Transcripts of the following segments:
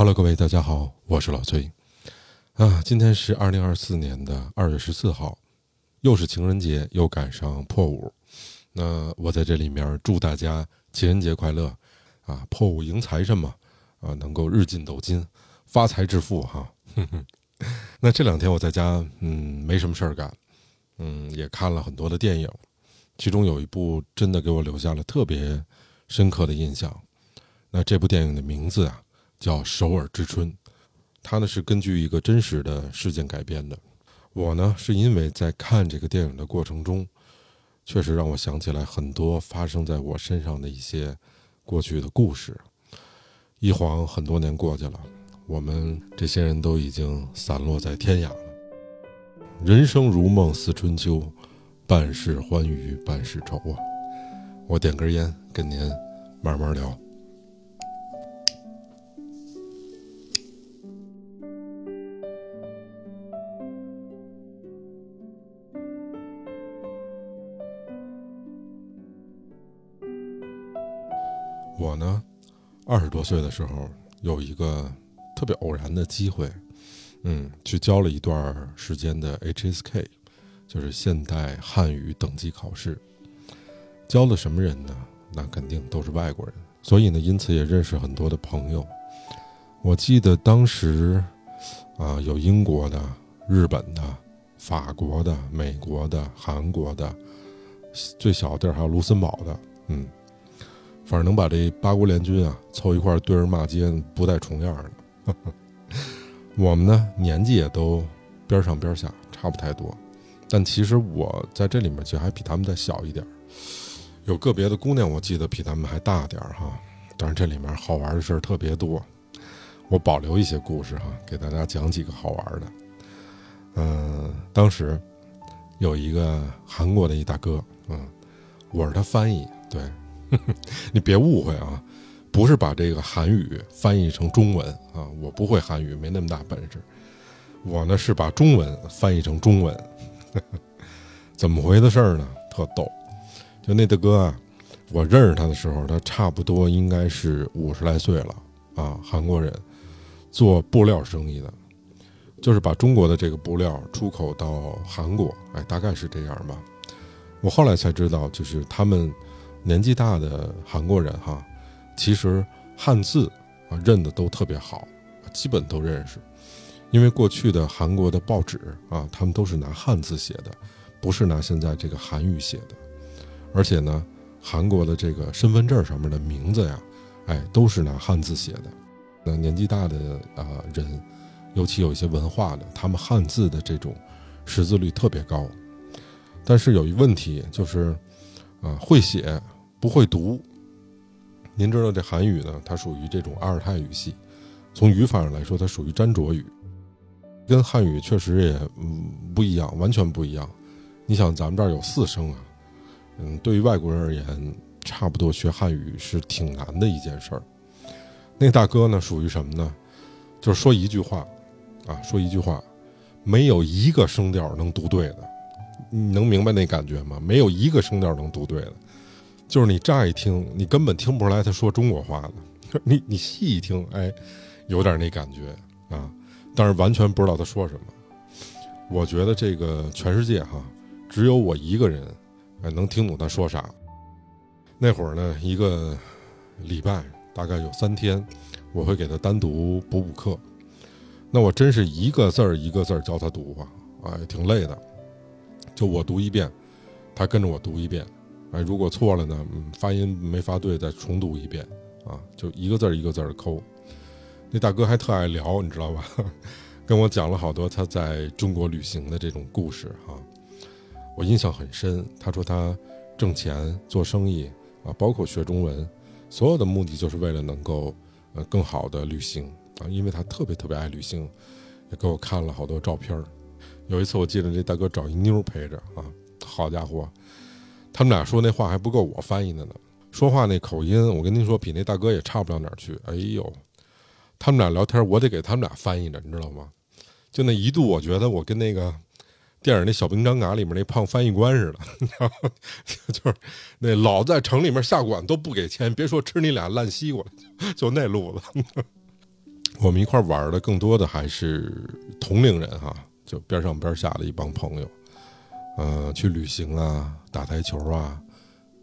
Hello，各位大家好，我是老崔。啊，今天是二零二四年的二月十四号，又是情人节，又赶上破五。那我在这里面祝大家情人节快乐啊！破五迎财神嘛，啊，能够日进斗金，发财致富哈。那这两天我在家，嗯，没什么事儿干，嗯，也看了很多的电影，其中有一部真的给我留下了特别深刻的印象。那这部电影的名字啊，叫《首尔之春》，它呢是根据一个真实的事件改编的。我呢是因为在看这个电影的过程中，确实让我想起来很多发生在我身上的一些过去的故事。一晃很多年过去了。我们这些人都已经散落在天涯了。人生如梦似春秋，半是欢愉半是愁啊！我点根烟，跟您慢慢聊。我呢，二十多岁的时候有一个。特别偶然的机会，嗯，去教了一段时间的 HSK，就是现代汉语等级考试。教的什么人呢？那肯定都是外国人。所以呢，因此也认识很多的朋友。我记得当时，啊，有英国的、日本的、法国的、美国的、韩国的，最小地儿还有卢森堡的，嗯，反正能把这八国联军啊凑一块对人骂街，不带重样的。我们呢，年纪也都边上边下，差不太多。但其实我在这里面其实还比他们再小一点有个别的姑娘，我记得比他们还大点哈。但是这里面好玩的事儿特别多，我保留一些故事哈，给大家讲几个好玩的。嗯，当时有一个韩国的一大哥，嗯，我是他翻译，对，你别误会啊。不是把这个韩语翻译成中文啊，我不会韩语，没那么大本事。我呢是把中文翻译成中文，怎么回的事儿呢？特逗，就那大哥啊，我认识他的时候，他差不多应该是五十来岁了啊，韩国人，做布料生意的，就是把中国的这个布料出口到韩国，哎，大概是这样吧。我后来才知道，就是他们年纪大的韩国人哈。其实汉字啊认的都特别好，基本都认识，因为过去的韩国的报纸啊，他们都是拿汉字写的，不是拿现在这个韩语写的。而且呢，韩国的这个身份证上面的名字呀，哎，都是拿汉字写的。那年纪大的啊人，尤其有一些文化的，他们汉字的这种识字率特别高。但是有一问题就是，啊，会写不会读。您知道这韩语呢？它属于这种阿尔泰语系，从语法上来说，它属于粘着语，跟汉语确实也不一样，完全不一样。你想，咱们这儿有四声啊，嗯，对于外国人而言，差不多学汉语是挺难的一件事儿。那大哥呢，属于什么呢？就是说一句话，啊，说一句话，没有一个声调能读对的，你能明白那感觉吗？没有一个声调能读对的。就是你乍一听，你根本听不出来他说中国话的。你你细一听，哎，有点那感觉啊，但是完全不知道他说什么。我觉得这个全世界哈，只有我一个人，哎，能听懂他说啥。那会儿呢，一个礼拜大概有三天，我会给他单独补补课。那我真是一个字儿一个字儿教他读啊，哎，挺累的。就我读一遍，他跟着我读一遍。哎，如果错了呢？嗯，发音没发对，再重读一遍，啊，就一个字儿一个字儿抠。那大哥还特爱聊，你知道吧？跟我讲了好多他在中国旅行的这种故事，哈，我印象很深。他说他挣钱做生意啊，包括学中文，所有的目的就是为了能够呃更好的旅行啊，因为他特别特别爱旅行，也给我看了好多照片儿。有一次我记得这大哥找一妞陪着啊，好家伙！他们俩说那话还不够我翻译的呢，说话那口音，我跟您说比那大哥也差不了哪儿去。哎呦，他们俩聊天，我得给他们俩翻译着，你知道吗？就那一度，我觉得我跟那个电影那小兵张嘎里面那胖翻译官似的，你知道吗？就是那老在城里面下馆都不给钱，别说吃你俩烂西瓜了，就那路子。我们一块玩的更多的还是同龄人哈，就边上边下的一帮朋友，呃，去旅行啊，打台球啊，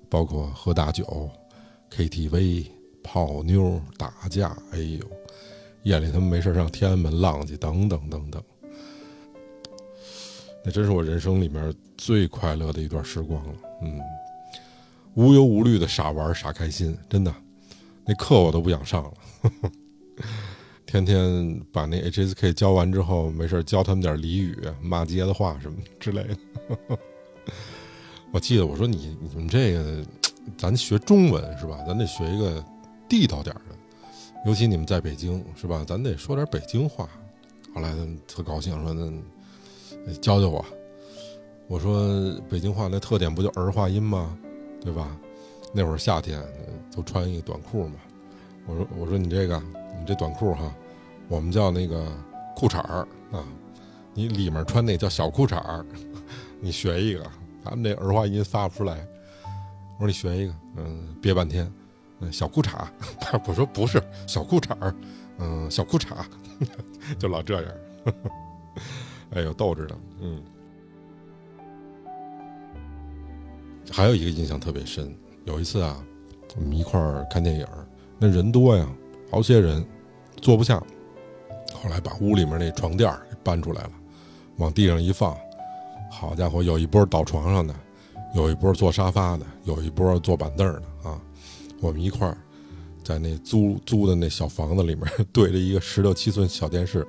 包括喝大酒、KTV、泡妞、打架，哎呦，夜里他们没事上天安门浪去，等等等等。那真是我人生里面最快乐的一段时光了，嗯，无忧无虑的傻玩傻开心，真的，那课我都不想上了，呵 呵天天把那 HSK 教完之后，没事教他们点俚语、骂街的话什么之类的。我记得我说你你们这个，咱学中文是吧？咱得学一个地道点的，尤其你们在北京是吧？咱得说点北京话。后来他们特高兴说那。教教我，我说北京话那特点不就儿化音吗？对吧？那会儿夏天都穿一个短裤嘛。我说我说你这个你这短裤哈，我们叫那个裤衩儿啊，你里面穿那叫小裤衩儿，你学一个，咱们这儿化音发不出来。我说你学一个，嗯，憋半天，嗯，小裤衩。我 说不是小裤衩儿，嗯，小裤衩，就老这样。哎呦，逗着呢，嗯。还有一个印象特别深，有一次啊，我们一块儿看电影，那人多呀，好些人坐不下，后来把屋里面那床垫给搬出来了，往地上一放，好家伙，有一波倒床上的，有一波坐沙发的，有一波坐板凳的啊。我们一块儿在那租租的那小房子里面，对着一个十六七寸小电视。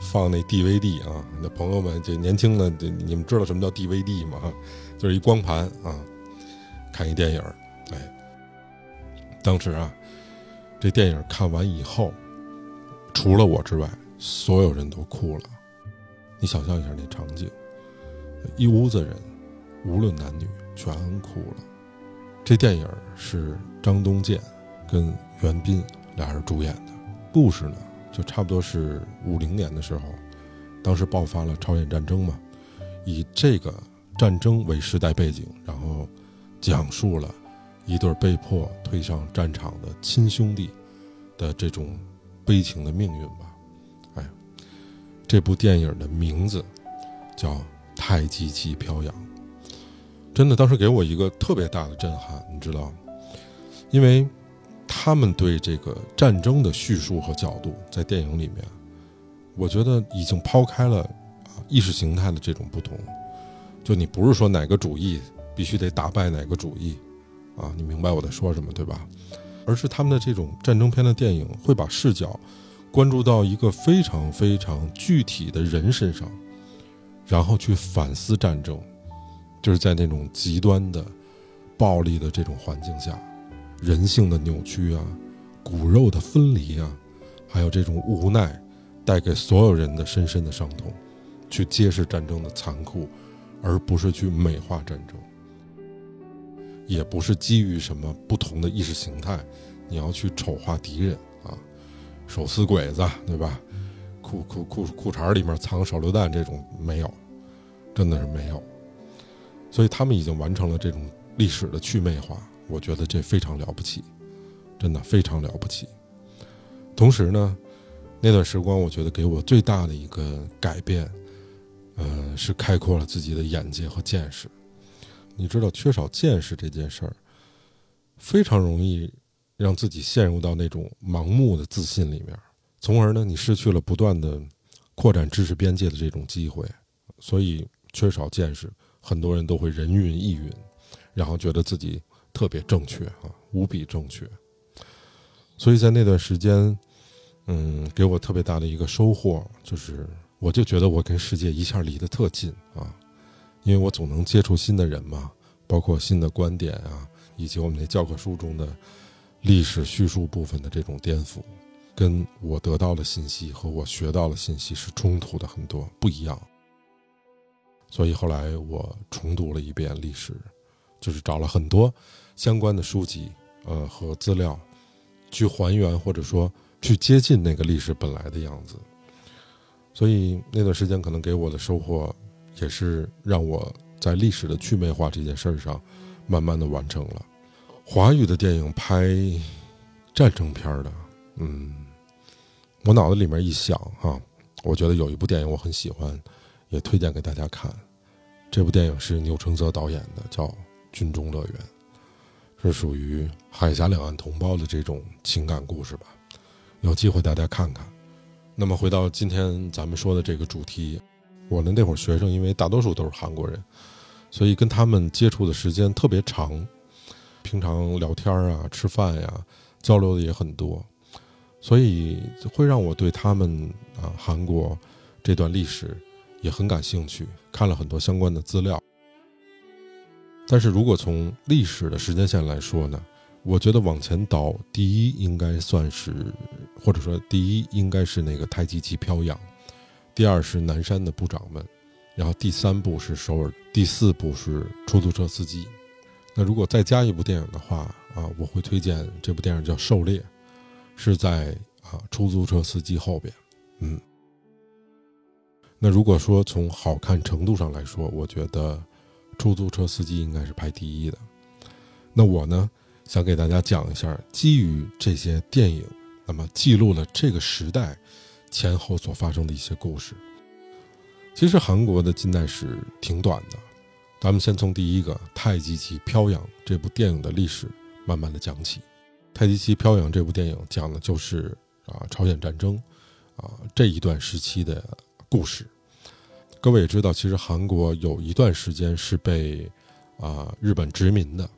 放那 DVD 啊，那朋友们，这年轻的，这你们知道什么叫 DVD 吗？就是一光盘啊，看一电影哎，当时啊，这电影看完以后，除了我之外，所有人都哭了。你想象一下那场景，一屋子人，无论男女，全哭了。这电影是张东健跟袁彬俩人主演的，故事呢？就差不多是五零年的时候，当时爆发了朝鲜战争嘛，以这个战争为时代背景，然后讲述了一对被迫推上战场的亲兄弟的这种悲情的命运吧。这部电影的名字叫《太极旗飘扬》，真的当时给我一个特别大的震撼，你知道吗，因为。他们对这个战争的叙述和角度，在电影里面，我觉得已经抛开了啊意识形态的这种不同。就你不是说哪个主义必须得打败哪个主义，啊，你明白我在说什么对吧？而是他们的这种战争片的电影会把视角关注到一个非常非常具体的人身上，然后去反思战争，就是在那种极端的暴力的这种环境下。人性的扭曲啊，骨肉的分离啊，还有这种无奈，带给所有人的深深的伤痛，去揭示战争的残酷，而不是去美化战争，也不是基于什么不同的意识形态，你要去丑化敌人，手撕鬼子对吧？裤裤裤裤衩里面藏手榴弹这种没有，真的是没有，所以他们已经完成了这种历史的去魅化。我觉得这非常了不起，真的非常了不起。同时呢，那段时光我觉得给我最大的一个改变，呃，是开阔了自己的眼界和见识。你知道，缺少见识这件事儿，非常容易让自己陷入到那种盲目的自信里面，从而呢，你失去了不断的扩展知识边界的这种机会。所以，缺少见识，很多人都会人云亦云，然后觉得自己。特别正确啊，无比正确。所以在那段时间，嗯，给我特别大的一个收获，就是我就觉得我跟世界一下离得特近啊，因为我总能接触新的人嘛，包括新的观点啊，以及我们那教科书中的历史叙述部分的这种颠覆，跟我得到的信息和我学到的信息是冲突的很多，不一样。所以后来我重读了一遍历史，就是找了很多。相关的书籍，呃和资料，去还原或者说去接近那个历史本来的样子。所以那段时间可能给我的收获，也是让我在历史的去魅化这件事儿上，慢慢的完成了。华语的电影拍战争片的，嗯，我脑子里面一想哈，我觉得有一部电影我很喜欢，也推荐给大家看。这部电影是钮承泽导演的，叫《军中乐园》，是属于海峡两岸同胞的这种情感故事吧。有机会大家看看。那么回到今天咱们说的这个主题，我的那会儿学生，因为大多数都是韩国人，所以跟他们接触的时间特别长，平常聊天啊、吃饭呀，交流的也很多。所以会让我对他们啊韩国这段历史也很感兴趣，看了很多相关的资料。但是如果从历史的时间线来说呢，我觉得往前倒，第一应该算是，或者说第一应该是那个太极旗飘扬，第二是南山的部长们，然后第三部是首尔，第四部是出租车司机。那如果再加一部电影的话啊，我会推荐这部电影叫《狩猎》。是在啊出租车司机后边，嗯。那如果说从好看程度上来说，我觉得出租车司机应该是排第一的。那我呢，想给大家讲一下基于这些电影，那么记录了这个时代前后所发生的一些故事。其实韩国的近代史挺短的，咱们先从第一个《太极旗飘扬》这部电影的历史慢慢的讲起。《太极旗飘扬》这部电影讲的就是啊朝鲜战争啊这一段时期的故事。各位也知道，其实韩国有一段时间是被啊日本殖民的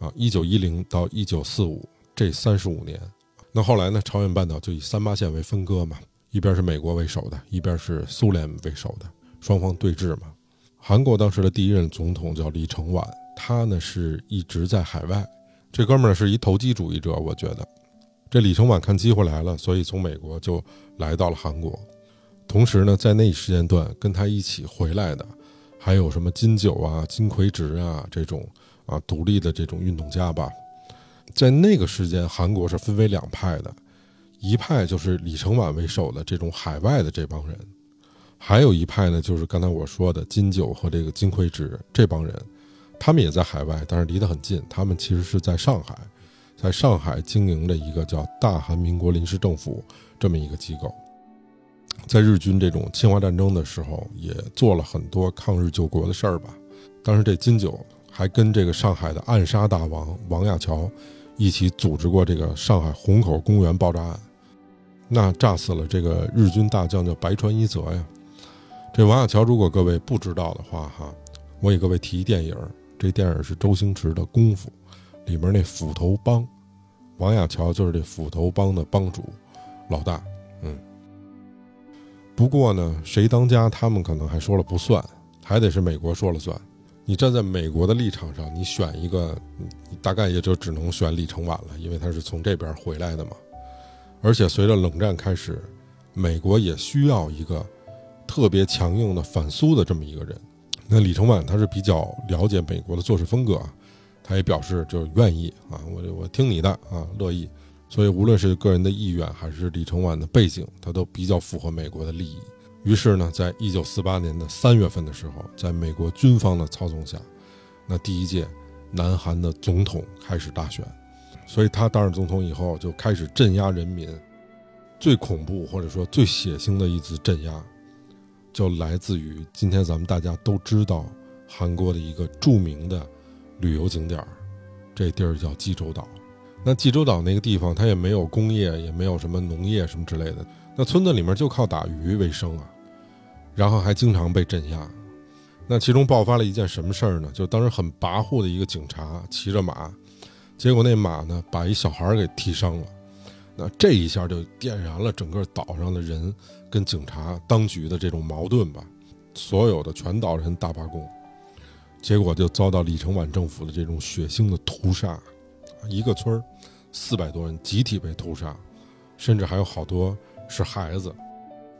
啊，一九一零到一九四五这三十五年。那后来呢，朝鲜半岛就以三八线为分割嘛，一边是美国为首的，一边是苏联为首的，双方对峙嘛。韩国当时的第一任总统叫李承晚，他呢是一直在海外。这哥们儿是一投机主义者，我觉得，这李承晚看机会来了，所以从美国就来到了韩国。同时呢，在那一时间段跟他一起回来的，还有什么金九啊、金奎植啊这种啊独立的这种运动家吧。在那个时间，韩国是分为两派的，一派就是李承晚为首的这种海外的这帮人，还有一派呢，就是刚才我说的金九和这个金奎植这帮人。他们也在海外，但是离得很近。他们其实是在上海，在上海经营着一个叫大韩民国临时政府这么一个机构。在日军这种侵华战争的时候，也做了很多抗日救国的事儿吧。当时这金九还跟这个上海的暗杀大王王亚樵一起组织过这个上海虹口公园爆炸案，那炸死了这个日军大将叫白川一泽呀。这王亚樵如果各位不知道的话，哈，我给各位提电影。这电影是周星驰的《功夫》，里面那斧头帮，王亚樵就是这斧头帮的帮主老大。嗯，不过呢，谁当家，他们可能还说了不算，还得是美国说了算。你站在美国的立场上，你选一个，你大概也就只能选李承晚了，因为他是从这边回来的嘛。而且随着冷战开始，美国也需要一个特别强硬的反苏的这么一个人。那李承晚他是比较了解美国的做事风格啊，他也表示就是愿意啊，我我听你的啊，乐意。所以无论是个人的意愿还是李承晚的背景，他都比较符合美国的利益。于是呢，在一九四八年的三月份的时候，在美国军方的操纵下，那第一届南韩的总统开始大选。所以他当上总统以后，就开始镇压人民。最恐怖或者说最血腥的一次镇压。就来自于今天咱们大家都知道韩国的一个著名的旅游景点儿，这地儿叫济州岛。那济州岛那个地方，它也没有工业，也没有什么农业什么之类的。那村子里面就靠打鱼为生啊，然后还经常被镇压。那其中爆发了一件什么事儿呢？就当时很跋扈的一个警察骑着马，结果那马呢把一小孩给踢伤了。那这一下就点燃了整个岛上的人。跟警察当局的这种矛盾吧，所有的全岛人大罢工，结果就遭到李承晚政府的这种血腥的屠杀，一个村儿四百多人集体被屠杀，甚至还有好多是孩子。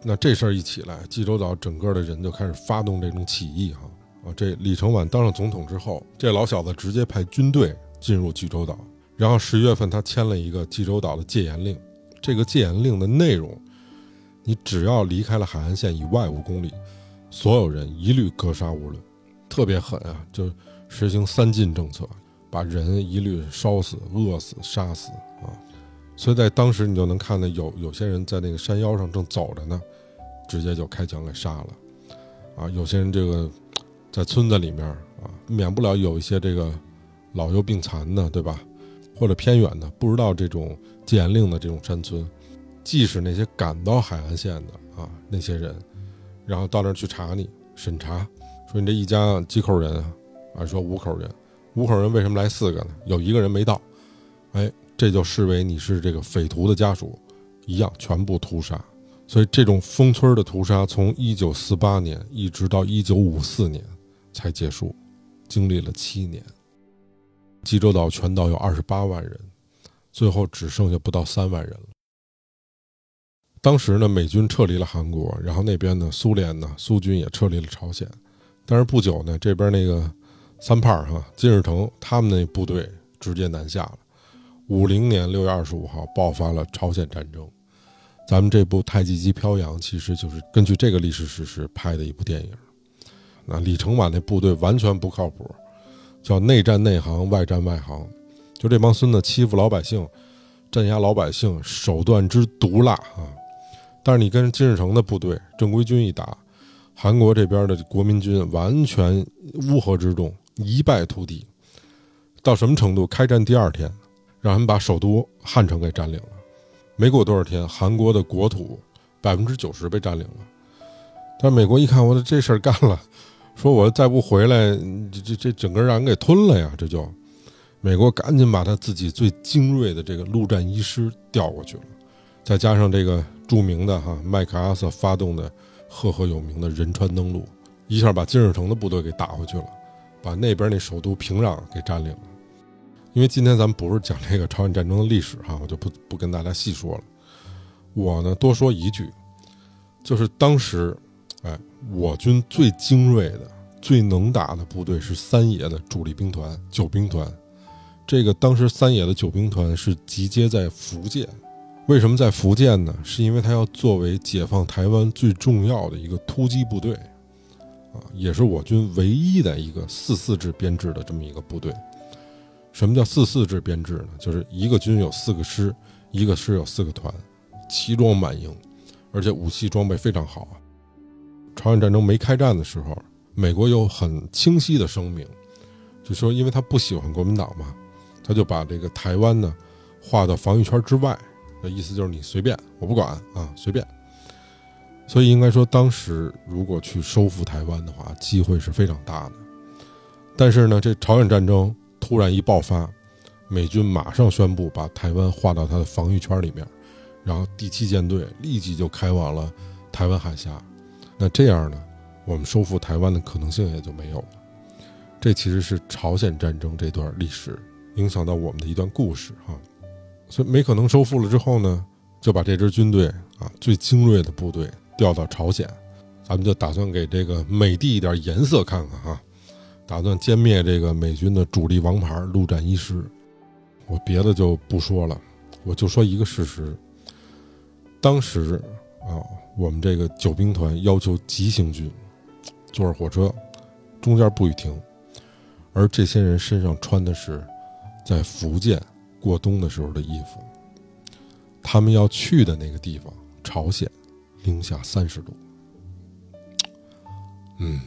那这事儿一起来，济州岛整个的人就开始发动这种起义哈啊！这李承晚当上总统之后，这老小子直接派军队进入济州岛，然后十月份他签了一个济州岛的戒严令，这个戒严令的内容。你只要离开了海岸线以外五公里，所有人一律格杀勿论，特别狠啊！就实行三禁政策，把人一律烧死、饿死、杀死啊！所以在当时你就能看到有有些人在那个山腰上正走着呢，直接就开枪给杀了，啊，有些人这个在村子里面啊，免不了有一些这个老幼病残的，对吧？或者偏远的不知道这种禁言令的这种山村，即使那些赶到海岸线的啊那些人，然后到那儿去查你审查，说你这一家几口人啊？啊，说五口人，五口人为什么来四个呢？有一个人没到，哎。这就视为你是这个匪徒的家属，一样全部屠杀。所以这种封村的屠杀，从一九四八年一直到一九五四年才结束，经历了七年。济州岛全岛有二十八万人，最后只剩下不到三万人了。当时呢，美军撤离了韩国，然后那边呢，苏联呢，苏军也撤离了朝鲜。但是不久呢，这边那个三胖哈金日成他们那部队直接南下了。五零年六月二十五号爆发了朝鲜战争，咱们这部《太极旗飘扬》其实就是根据这个历史事实拍的一部电影。那李承晚那部队完全不靠谱，叫内战内行，外战外行，就这帮孙子欺负老百姓，镇压老百姓，手段之毒辣啊！但是你跟金日成的部队正规军一打，韩国这边的国民军完全乌合之众，一败涂地。到什么程度？开战第二天。让他们把首都汉城给占领了，没过多少天，韩国的国土百分之九十被占领了。但美国一看，我这事儿干了，说我再不回来，这这这整个让人给吞了呀！这就，美国赶紧把他自己最精锐的这个陆战一师调过去了，再加上这个著名的哈麦克阿瑟发动的赫赫有名的仁川登陆，一下把金日成的部队给打回去了，把那边那首都平壤给占领了。因为今天咱们不是讲这个朝鲜战争的历史哈，我就不不跟大家细说了。我呢多说一句，就是当时，哎，我军最精锐的、最能打的部队是三野的主力兵团九兵团。这个当时三野的九兵团是集结在福建，为什么在福建呢？是因为它要作为解放台湾最重要的一个突击部队，啊，也是我军唯一的一个四四制编制的这么一个部队。什么叫四四制编制呢？就是一个军有四个师，一个师有四个团，齐装满营，而且武器装备非常好啊。朝鲜战争没开战的时候，美国有很清晰的声明，就说因为他不喜欢国民党嘛，他就把这个台湾呢划到防御圈之外，的意思就是你随便，我不管啊，随便。所以应该说，当时如果去收复台湾的话，机会是非常大的。但是呢，这朝鲜战争。突然一爆发，美军马上宣布把台湾划到他的防御圈里面，然后第七舰队立即就开往了台湾海峡。那这样呢，我们收复台湾的可能性也就没有了。这其实是朝鲜战争这段历史影响到我们的一段故事哈。所以没可能收复了之后呢，就把这支军队啊最精锐的部队调到朝鲜，咱们就打算给这个美帝一点颜色看看哈。打算歼灭这个美军的主力王牌陆战一师，我别的就不说了，我就说一个事实。当时啊，我们这个九兵团要求急行军，坐着火车，中间不许停，而这些人身上穿的是在福建过冬的时候的衣服，他们要去的那个地方朝鲜，零下三十度，嗯。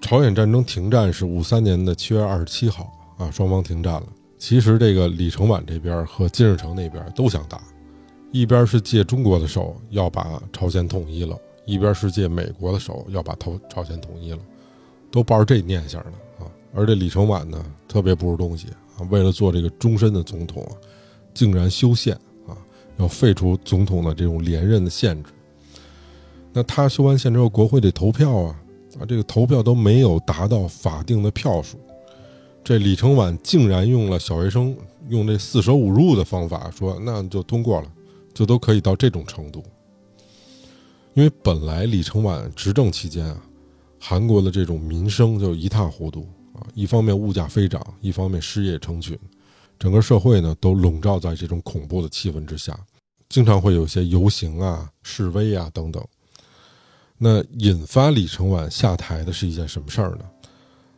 朝鲜战争停战是五三年的七月二十七号啊，双方停战了。其实这个李承晚这边和金日成那边都想打，一边是借中国的手要把朝鲜统一了，一边是借美国的手要把朝朝鲜统一了，都抱着这念想呢啊。而这李承晚呢，特别不是东西啊，为了做这个终身的总统，竟然修宪啊，要废除总统的这种连任的限制。那他修完宪之后，国会得投票啊。啊，这个投票都没有达到法定的票数，这李承晚竟然用了小学生用这四舍五入的方法说，那就通过了，就都可以到这种程度。因为本来李承晚执政期间啊，韩国的这种民生就一塌糊涂啊，一方面物价飞涨，一方面失业成群，整个社会呢都笼罩在这种恐怖的气氛之下，经常会有些游行啊、示威啊等等。那引发李承晚下台的是一件什么事儿呢？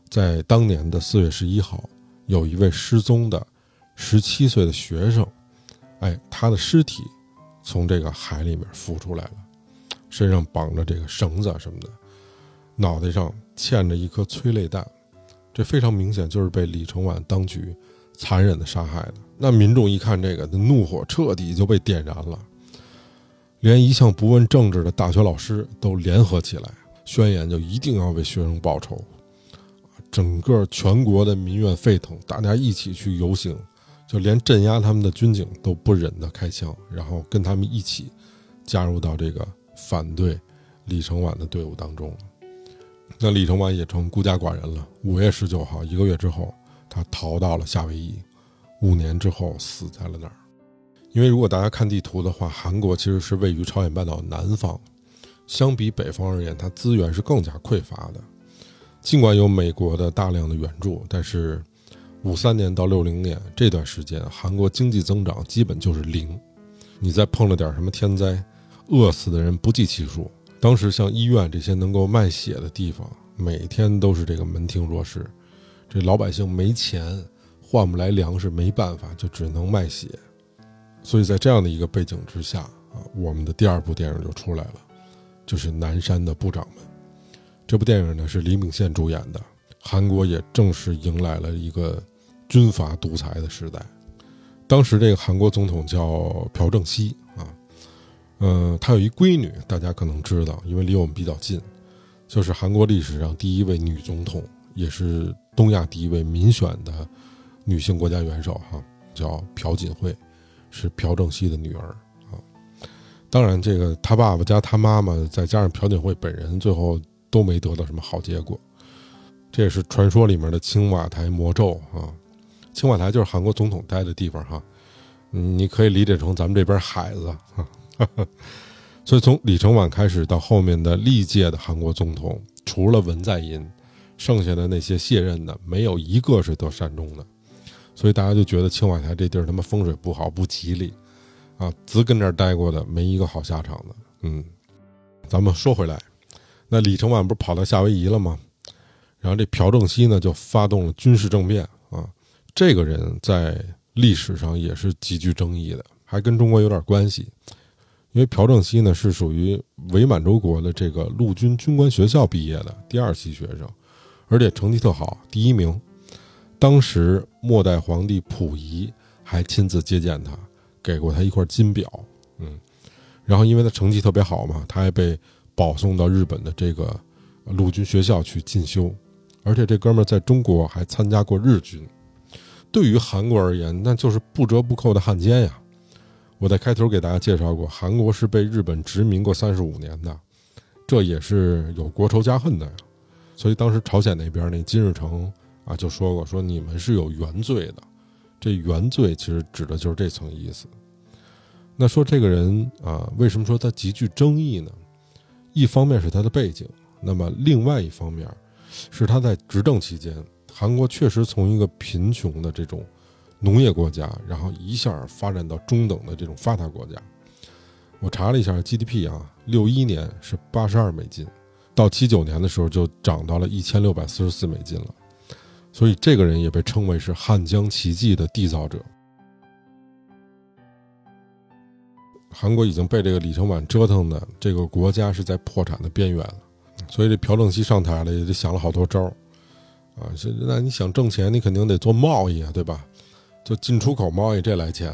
在当年的四月十一号，有一位失踪的十七岁的学生，哎，他的尸体从这个海里面浮出来了，身上绑着这个绳子什么的，脑袋上嵌着一颗催泪弹，这非常明显就是被李承晚当局残忍的杀害的。那民众一看这个，的怒火彻底就被点燃了，连一向不问政治的大学老师都联合起来，宣言就一定要为学生报仇。整个全国的民怨沸腾，大家一起去游行，就连镇压他们的军警都不忍的开枪，然后跟他们一起加入到这个反对李承晚的队伍当中。那李承晚也成孤家寡人了。五月十九号，一个月之后，他逃到了夏威夷，五年之后死在了那儿。因为如果大家看地图的话，韩国其实是位于朝鲜半岛南方，相比北方而言，它资源是更加匮乏的。尽管有美国的大量的援助，但是五三年到六零年这段时间，韩国经济增长基本就是零。你再碰了点什么天灾，饿死的人不计其数。当时像医院这些能够卖血的地方，每天都是这个门庭若市。这老百姓没钱，换不来粮食，没办法，就只能卖血。所以在这样的一个背景之下啊，我们的第二部电影就出来了，就是南山的部长们。这部电影呢是李秉宪主演的，韩国也正式迎来了一个军阀独裁的时代。当时这个韩国总统叫朴正熙，呃，他有一闺女，大家可能知道，因为离我们比较近，就是韩国历史上第一位女总统，也是东亚第一位民选的女性国家元首哈，叫朴槿惠，是朴正熙的女儿啊。当然，这个他爸爸加他妈妈，再加上朴槿惠本人，最后。都没得到什么好结果，这也是传说里面的青瓦台魔咒啊。青瓦台就是韩国总统待的地方哈，你可以理解成咱们这边海子啊。所以从李承晚开始到后面的历届的韩国总统，除了文在寅，剩下的那些卸任的没有一个是得善终的，所以大家就觉得青瓦台这地儿他妈风水不好不吉利啊，只跟这儿待过的没一个好下场的。嗯，咱们说回来。那李承晚不是跑到夏威夷了吗？然后这朴正熙呢就发动了军事政变啊。这个人在历史上也是极具争议的，还跟中国有点关系。因为朴正熙呢是属于伪满洲国的这个陆军军官学校毕业的第二期学生，而且成绩特好，第一名。当时末代皇帝溥仪还亲自接见他，给过他一块金表。嗯，然后因为他成绩特别好嘛，他还被。保送到日本的这个陆军学校去进修，而且这哥们儿在中国还参加过日军。对于韩国而言，那就是不折不扣的汉奸呀！我在开头给大家介绍过，韩国是被日本殖民过三十五年的，这也是有国仇家恨的呀。所以当时朝鲜那边那金日成啊就说过，说你们是有原罪的。这原罪其实指的就是这层意思。那说这个人啊，为什么说他极具争议呢？一方面是他的背景，那么另外一方面，是他在执政期间，韩国确实从一个贫穷的这种农业国家，然后一下发展到中等的这种发达国家。我查了一下 GDP 啊，六一年是八十二美金，到七九年的时候就涨到了一千六百四十四美金了。所以这个人也被称为是汉江奇迹的缔造者。韩国已经被这个李承晚折腾的，这个国家是在破产的边缘了，所以这朴正熙上台了，也就想了好多招儿，啊，那你想挣钱，你肯定得做贸易啊，对吧？就进出口贸易这来钱，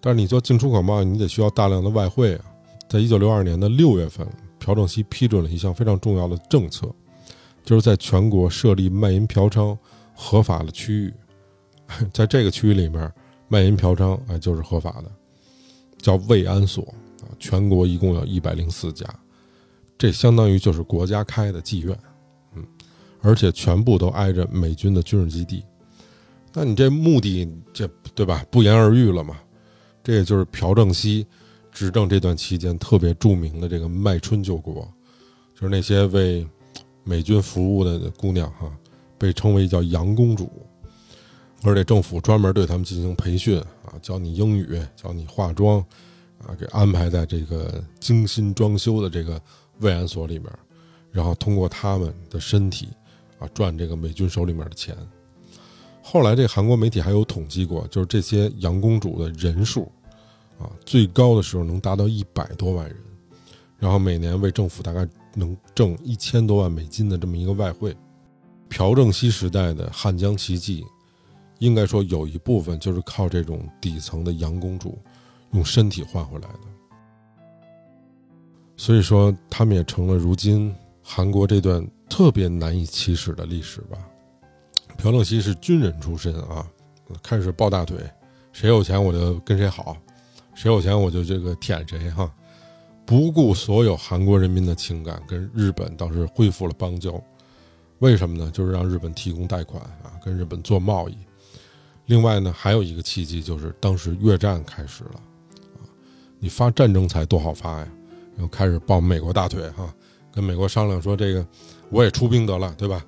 但是你做进出口贸易，你得需要大量的外汇啊。在一九六二年的六月份，朴正熙批准了一项非常重要的政策，就是在全国设立卖淫嫖娼合法的区域，在这个区域里面，卖淫嫖娼哎就是合法的。叫慰安所啊，全国一共有一百零四家，这相当于就是国家开的妓院，嗯，而且全部都挨着美军的军事基地。那你这目的，这对吧？不言而喻了嘛。这也就是朴正熙执政这段期间特别著名的这个卖春救国，就是那些为美军服务的姑娘哈，被称为叫杨公主。而且政府专门对他们进行培训啊，教你英语，教你化妆，啊，给安排在这个精心装修的这个慰安所里面，然后通过他们的身体，啊，赚这个美军手里面的钱。后来这韩国媒体还有统计过，就是这些洋公主的人数，啊，最高的时候能达到一百多万人，然后每年为政府大概能挣一千多万美金的这么一个外汇。朴正熙时代的汉江奇迹，应该说有一部分就是靠这种底层的洋公主用身体换回来的。所以说，他们也成了如今韩国这段特别难以启齿的历史吧。朴正熙是军人出身啊，开始抱大腿，谁有钱我就跟谁好，谁有钱我就这个舔谁哈，不顾所有韩国人民的情感，跟日本倒是恢复了邦交。为什么呢？就是让日本提供贷款啊，跟日本做贸易。另外呢，还有一个契机，就是当时越战开始了啊，你发战争财多好发呀。又开始抱美国大腿哈，跟美国商量说这个我也出兵得了，对吧？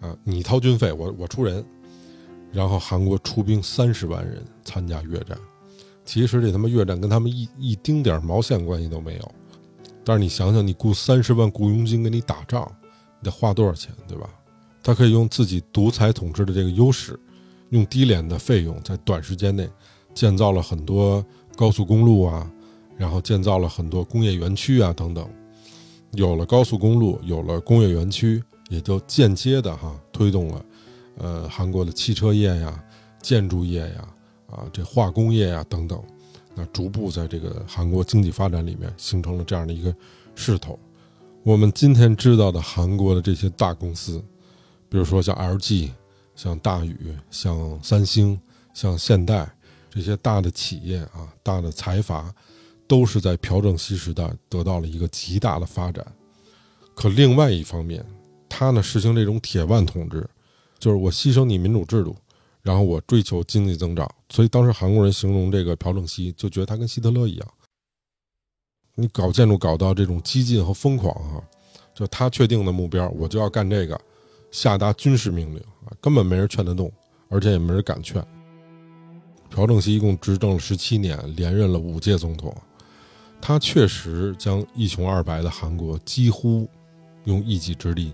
啊，你掏军费，我我出人。然后韩国出兵三十万人参加越战，其实这他妈越战跟他们一一丁点毛线关系都没有。但是你想想，你雇三十万雇佣军给你打仗，你得花多少钱，对吧？他可以用自己独裁统治的这个优势，用低廉的费用，在短时间内建造了很多高速公路啊。然后建造了很多工业园区啊，等等，有了高速公路，有了工业园区，也就间接的哈推动了，呃，韩国的汽车业呀、建筑业呀、啊这化工业呀等等，那逐步在这个韩国经济发展里面形成了这样的一个势头。我们今天知道的韩国的这些大公司，比如说像 LG、像大宇、像三星、像现代这些大的企业啊，大的财阀。都是在朴正熙时代得到了一个极大的发展，可另外一方面，他呢实行这种铁腕统治，就是我牺牲你民主制度，然后我追求经济增长。所以当时韩国人形容这个朴正熙，就觉得他跟希特勒一样。你搞建筑搞到这种激进和疯狂啊，就他确定的目标，我就要干这个，下达军事命令，根本没人劝得动，而且也没人敢劝。朴正熙一共执政了十七年，连任了五届总统。他确实将一穷二白的韩国几乎用一己之力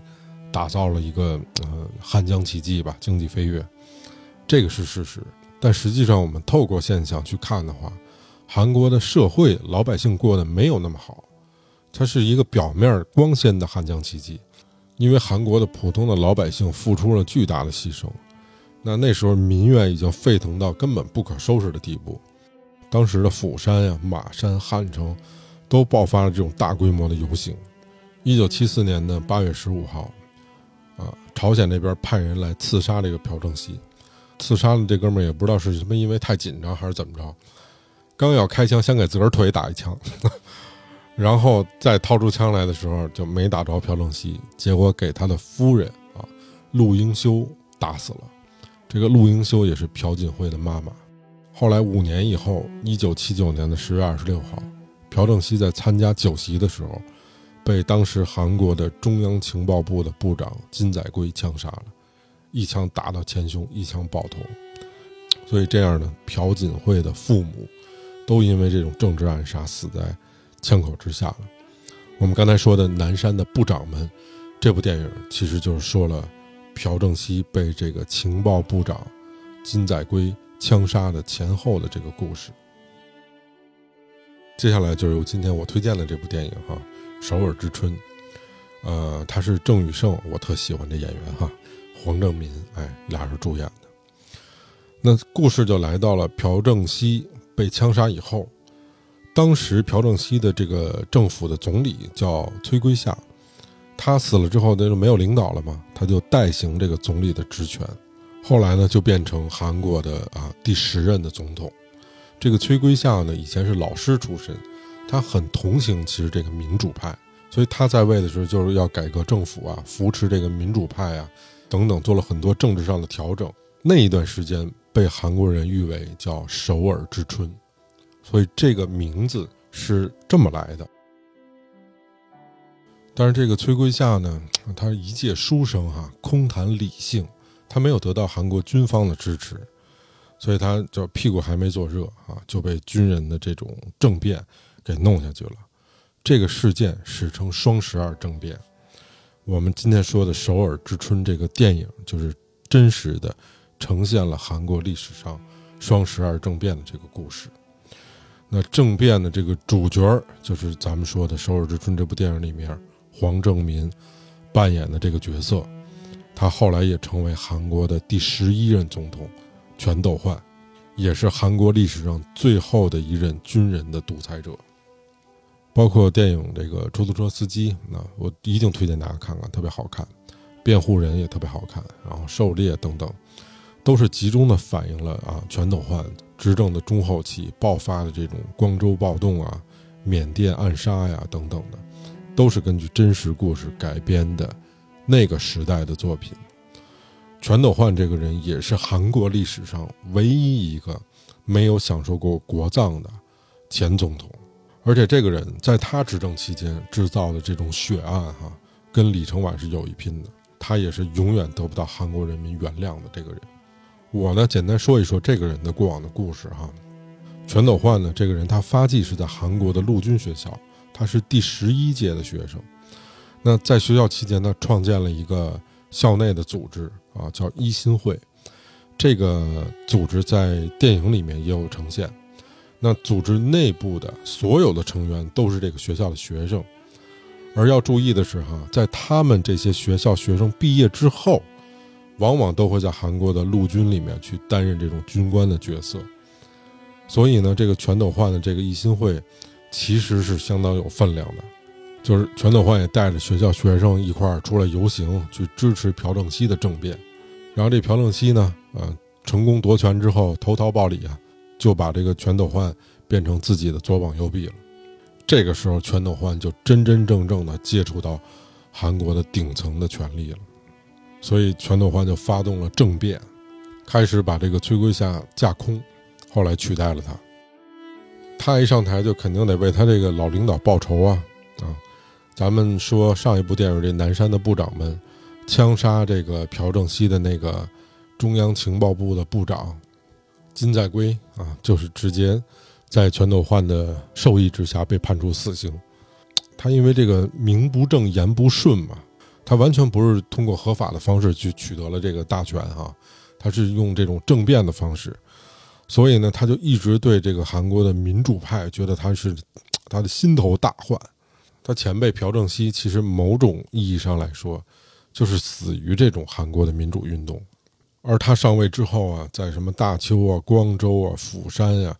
打造了一个呃汉江奇迹吧，经济飞跃，这个是事实。但实际上，我们透过现象去看的话，韩国的社会老百姓过得没有那么好。它是一个表面光鲜的汉江奇迹，因为韩国的普通的老百姓付出了巨大的牺牲。那那时候民怨已经沸腾到根本不可收拾的地步。当时的釜山呀、马山、汉城，都爆发了这种大规模的游行。一九七四年的八月十五号，朝鲜那边派人来刺杀这个朴正熙。刺杀的这哥们儿也不知道是什么，因为太紧张还是怎么着，刚要开枪，先给自个儿腿打一枪，然后再掏出枪来的时候，就没打着朴正熙，结果给他的夫人啊陆英修打死了。这个陆英修也是朴槿惠的妈妈。后来五年以后，一九七九年的十月二十六号，朴正熙在参加酒席的时候，被当时韩国的中央情报部的部长金载圭枪杀了，一枪打到前胸，一枪爆头。所以这样呢，朴槿惠的父母都因为这种政治暗杀死在枪口之下了。我们刚才说的《南山的部长们》这部电影，其实就是说了朴正熙被这个情报部长金载圭。枪杀的前后的这个故事，接下来就是由今天我推荐的这部电影哈，《首尔之春》。呃，他是郑宇盛，我特喜欢这演员哈，黄正民，哎，俩人主演的。那故事就来到了朴正熙被枪杀以后，当时朴正熙的这个政府的总理叫崔圭夏，他死了之后，那就没有领导了嘛，他就代行这个总理的职权。后来呢，就变成韩国的啊第十任的总统。这个崔圭夏呢，以前是老师出身，他很同情其实这个民主派，所以他在位的时候就是要改革政府啊，扶持这个民主派啊，等等，做了很多政治上的调整。那一段时间被韩国人誉为叫“首尔之春”，所以这个名字是这么来的。但是这个崔圭夏呢，他一介书生哈，空谈理性。他没有得到韩国军方的支持，所以他就屁股还没坐热啊，就被军人的这种政变给弄下去了。这个事件史称“双十二政变”。我们今天说的《首尔之春》这个电影，就是真实的呈现了韩国历史上双十二政变的这个故事。那政变的这个主角，就是咱们说的《首尔之春》这部电影里面黄正民扮演的这个角色。他后来也成为韩国的第十一任总统，全斗焕，也是韩国历史上最后的一任军人的独裁者。包括电影这个出租车司机，那我一定推荐大家看看，特别好看。辩护人也特别好看，然后狩猎等等，都是集中的反映了啊全斗焕执政的中后期爆发的这种光州暴动啊、缅甸暗杀呀等等的，都是根据真实故事改编的那个时代的作品。全斗焕这个人也是韩国历史上唯一一个没有享受过国葬的前总统。而且这个人在他执政期间制造的这种血案，哈，跟李承晚是有一拼的。他也是永远得不到韩国人民原谅的这个人。我呢，简单说一说这个人的过往的故事，哈。全斗焕呢，这个人他发迹是在韩国的陆军学校，他是第十一届的学生。那在学校期间呢，创建了一个校内的组织啊，叫一心会。这个组织在电影里面也有呈现。那组织内部的所有的成员都是这个学校的学生，而要注意的是，哈，在他们这些学校学生毕业之后，往往都会在韩国的陆军里面去担任这种军官的角色。所以呢，这个全斗焕的这个一心会，其实是相当有分量的。就是全斗焕也带着学校学生一块儿出来游行，去支持朴正熙的政变。然后这朴正熙呢，呃，成功夺权之后，投桃报李啊。就把这个全斗焕变成自己的左膀右臂了。这个时候，全斗焕就真真正正的接触到韩国的顶层的权力了。所以，全斗焕就发动了政变，开始把这个崔圭夏架空，后来取代了他。他一上台，就肯定得为他这个老领导报仇啊！啊，咱们说上一部电影这南山的部长们枪杀这个朴正熙的那个中央情报部的部长。金在圭啊，就是直接在全斗焕的授意之下被判处死刑。他因为这个名不正言不顺嘛，他完全不是通过合法的方式去取得了这个大权哈，他是用这种政变的方式，所以呢，他就一直对这个韩国的民主派觉得他是他的心头大患。他前辈朴正熙其实某种意义上来说，就是死于这种韩国的民主运动。而他上位之后啊，在什么大邱啊、光州啊、釜山呀，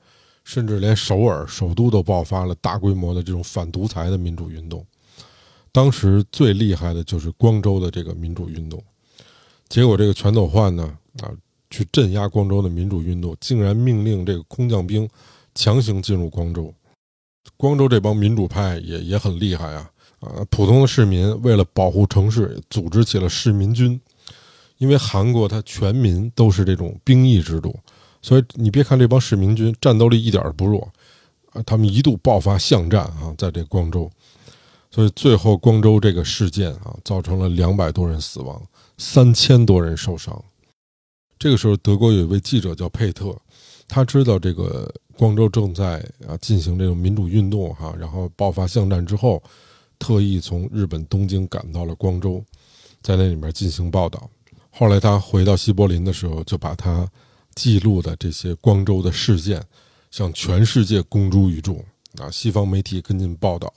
甚至连首尔首都都爆发了大规模的这种反独裁的民主运动。当时最厉害的就是光州的这个民主运动。结果这个全斗焕呢，啊，去镇压光州的民主运动，竟然命令这个空降兵强行进入光州。光州这帮民主派也也很厉害啊，啊，普通的市民为了保护城市，组织起了市民军。因为韩国它全民都是这种兵役制度，所以你别看这帮市民军战斗力一点儿不弱，啊，他们一度爆发巷战啊，在这光州，所以最后光州这个事件啊，造成了两百多人死亡，三千多人受伤。这个时候，德国有一位记者叫佩特，他知道这个光州正在啊进行这种民主运动哈，然后爆发巷战之后，特意从日本东京赶到了光州，在那里面进行报道。后来他回到西柏林的时候，就把他记录的这些光州的事件向全世界公诸于众啊，西方媒体跟进报道，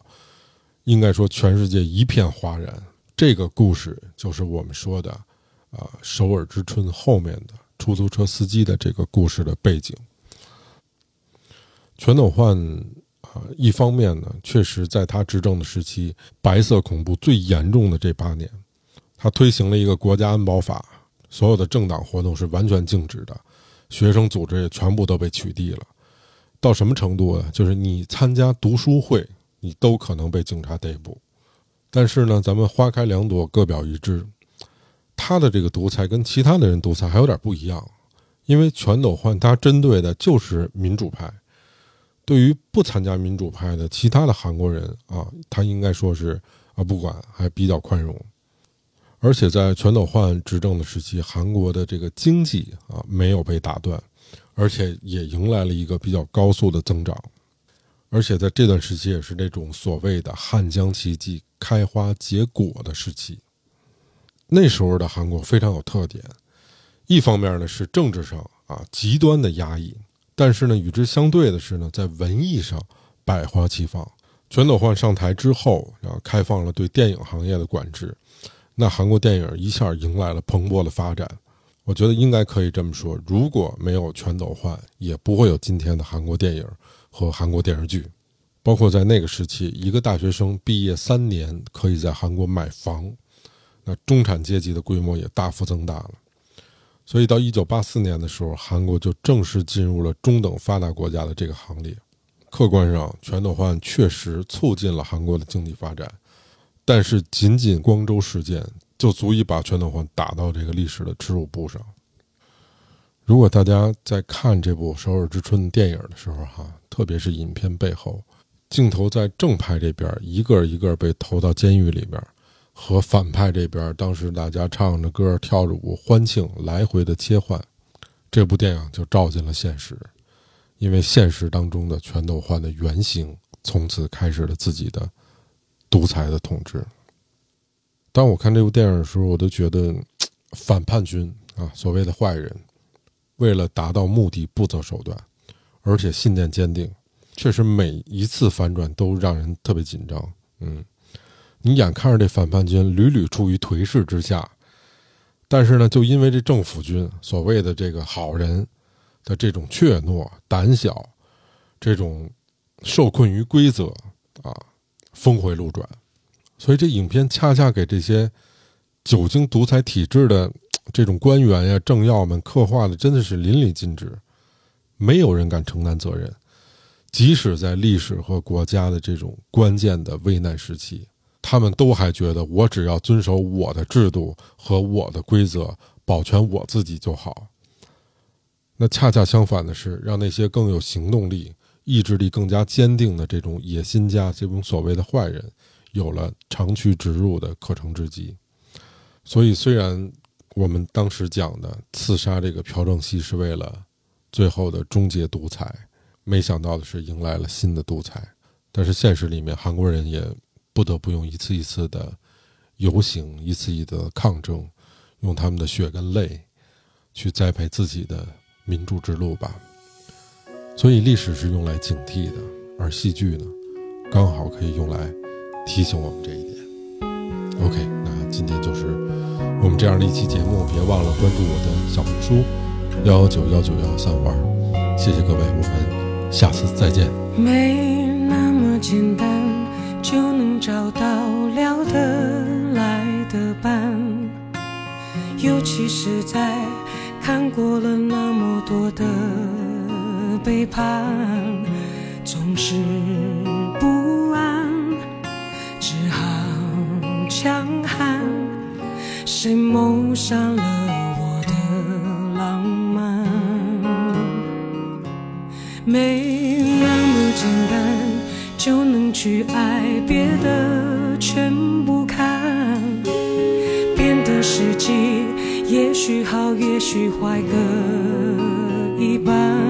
应该说全世界一片哗然。这个故事就是我们说的啊，首尔之春后面的出租车司机的这个故事的背景。全斗焕啊，一方面呢，确实在他执政的时期，白色恐怖最严重的这八年。他推行了一个国家安保法，所有的政党活动是完全禁止的，学生组织也全部都被取缔了。到什么程度呢？就是你参加读书会，你都可能被警察逮捕。但是呢，咱们花开两朵，各表一枝。他的这个独裁跟其他的人独裁还有点不一样，因为全斗焕他针对的就是民主派，对于不参加民主派的其他的韩国人啊，他应该说是啊不管，还比较宽容。而且在全斗焕执政的时期，韩国的这个经济啊没有被打断，而且也迎来了一个比较高速的增长。而且在这段时期，也是那种所谓的汉江奇迹开花结果的时期。那时候的韩国非常有特点，一方面呢是政治上啊极端的压抑，但是呢与之相对的是呢在文艺上百花齐放。全斗焕上台之后，然后开放了对电影行业的管制，那韩国电影一下迎来了蓬勃的发展。我觉得应该可以这么说，如果没有全斗焕，也不会有今天的韩国电影和韩国电视剧。包括在那个时期，一个大学生毕业三年可以在韩国买房，那中产阶级的规模也大幅增大了。所以到一九八四年的时候，韩国就正式进入了中等发达国家的这个行列。客观上，全斗焕确实促进了韩国的经济发展，但是仅仅光州事件就足以把全斗焕打到这个历史的耻辱簿上。如果大家在看这部《首尔之春》电影的时候，哈，特别是影片背后。镜头在正派这边一个一个被投到监狱里边，和反派这边当时大家唱着歌、跳着舞欢庆来回的切换，这部电影就照进了现实，因为现实当中的全斗焕的原型从此开始了自己的独裁的统治。当我看这部电影的时候，我都觉得反叛军啊，所谓的坏人，为了达到目的不择手段，而且信念坚定。确实，每一次反转都让人特别紧张。嗯，你眼看着这反叛军屡屡处于颓势之下，但是呢，就因为这政府军所谓的这个好人的这种怯懦、胆小，这种受困于规则啊，峰回路转，所以这影片恰恰给这些久经独裁体制的 这种官员呀、政要们刻画的真的是淋漓尽致，没有人敢承担责任。即使在历史和国家的这种关键的危难时期，他们都还觉得我只要遵守我的制度和我的规则，保全我自己就好。那恰恰相反的是，让那些更有行动力、意志力更加坚定的这种野心家、这种所谓的坏人，有了长驱直入的可乘之机。所以，虽然我们当时讲的刺杀这个朴正熙是为了最后的终结独裁。没想到的是，迎来了新的独裁，但是现实里面，韩国人也不得不用一次一次的游行，一次一次的抗争，用他们的血跟泪去栽培自己的民主之路吧。所以，历史是用来警惕的，而戏剧呢，刚好可以用来提醒我们这一点。OK，那今天就是我们这样的一期节目，别忘了关注我的小红书幺幺九幺九幺三五二，谢谢各位，我们。下次再见。没那么简单就能找到聊得来的伴，尤其是在看过了那么多的背叛，总是不安，只好强悍。谁谋杀了我的浪漫？没那么简单就能去爱，别的全不看。变的时机也许好，也许坏各一半。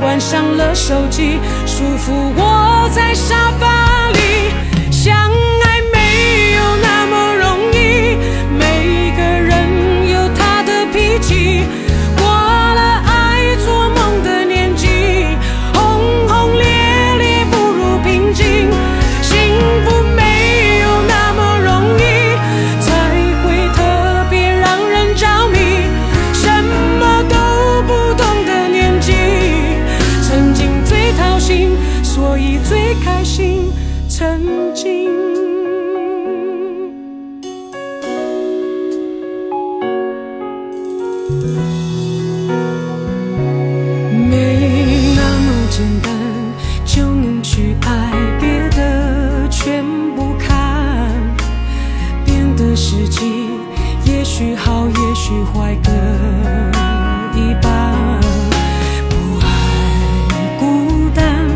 关上了手机，舒服窝在沙发许好，也许坏各一半。不爱孤单，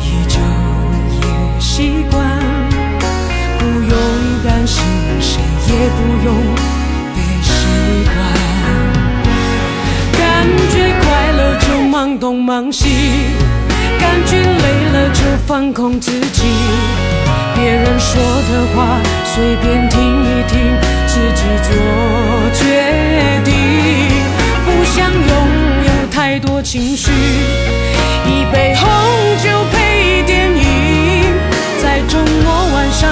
依旧也习惯。不用担心谁也不用被习惯。感觉快乐就忙东忙西，感觉累了就放空自己。别人说的话随便听一听，自己做决定。不想拥有太多情绪，一杯红酒配电影，在周末晚上